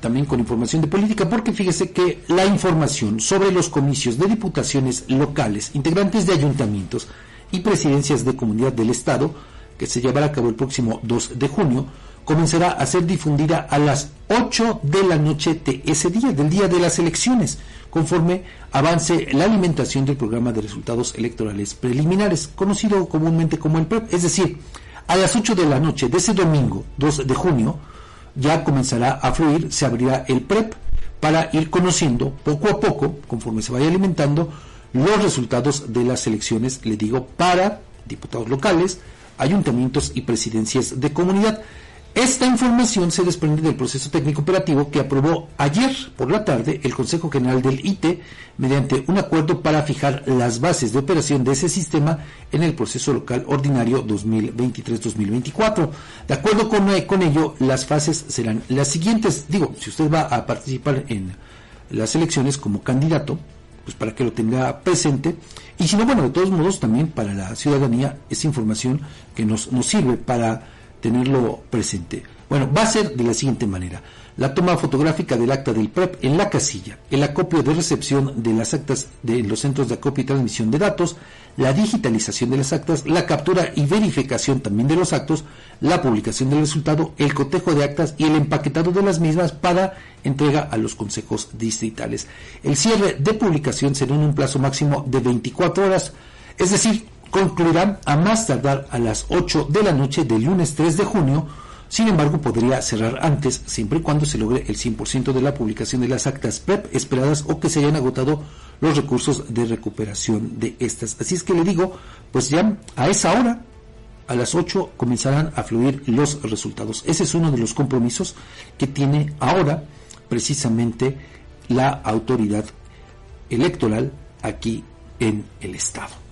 también con información de política, porque fíjese que la información sobre los comicios de diputaciones locales, integrantes de ayuntamientos y presidencias de comunidad del Estado, que se llevará a cabo el próximo 2 de junio, comenzará a ser difundida a las 8 de la noche de ese día, del día de las elecciones, conforme avance la alimentación del programa de resultados electorales preliminares, conocido comúnmente como el PREP. Es decir, a las 8 de la noche de ese domingo, 2 de junio, ya comenzará a fluir, se abrirá el PREP para ir conociendo poco a poco, conforme se vaya alimentando, los resultados de las elecciones, le digo, para diputados locales, ayuntamientos y presidencias de comunidad. Esta información se desprende del proceso técnico operativo que aprobó ayer por la tarde el Consejo General del ITE mediante un acuerdo para fijar las bases de operación de ese sistema en el proceso local ordinario 2023-2024. De acuerdo con, eh, con ello, las fases serán las siguientes. Digo, si usted va a participar en las elecciones como candidato, pues para que lo tenga presente. Y si no, bueno, de todos modos, también para la ciudadanía, esa información que nos sirve para tenerlo presente. Bueno, va a ser de la siguiente manera. La toma fotográfica del acta del PREP en la casilla, el acopio de recepción de las actas de los centros de acopio y transmisión de datos, la digitalización de las actas, la captura y verificación también de los actos, la publicación del resultado, el cotejo de actas y el empaquetado de las mismas para entrega a los consejos distritales. El cierre de publicación será en un plazo máximo de 24 horas, es decir, concluirán a más tardar a las 8 de la noche del lunes 3 de junio. Sin embargo, podría cerrar antes, siempre y cuando se logre el 100% de la publicación de las actas PEP esperadas o que se hayan agotado los recursos de recuperación de estas. Así es que le digo, pues ya a esa hora, a las 8, comenzarán a fluir los resultados. Ese es uno de los compromisos que tiene ahora precisamente la autoridad electoral aquí en el Estado.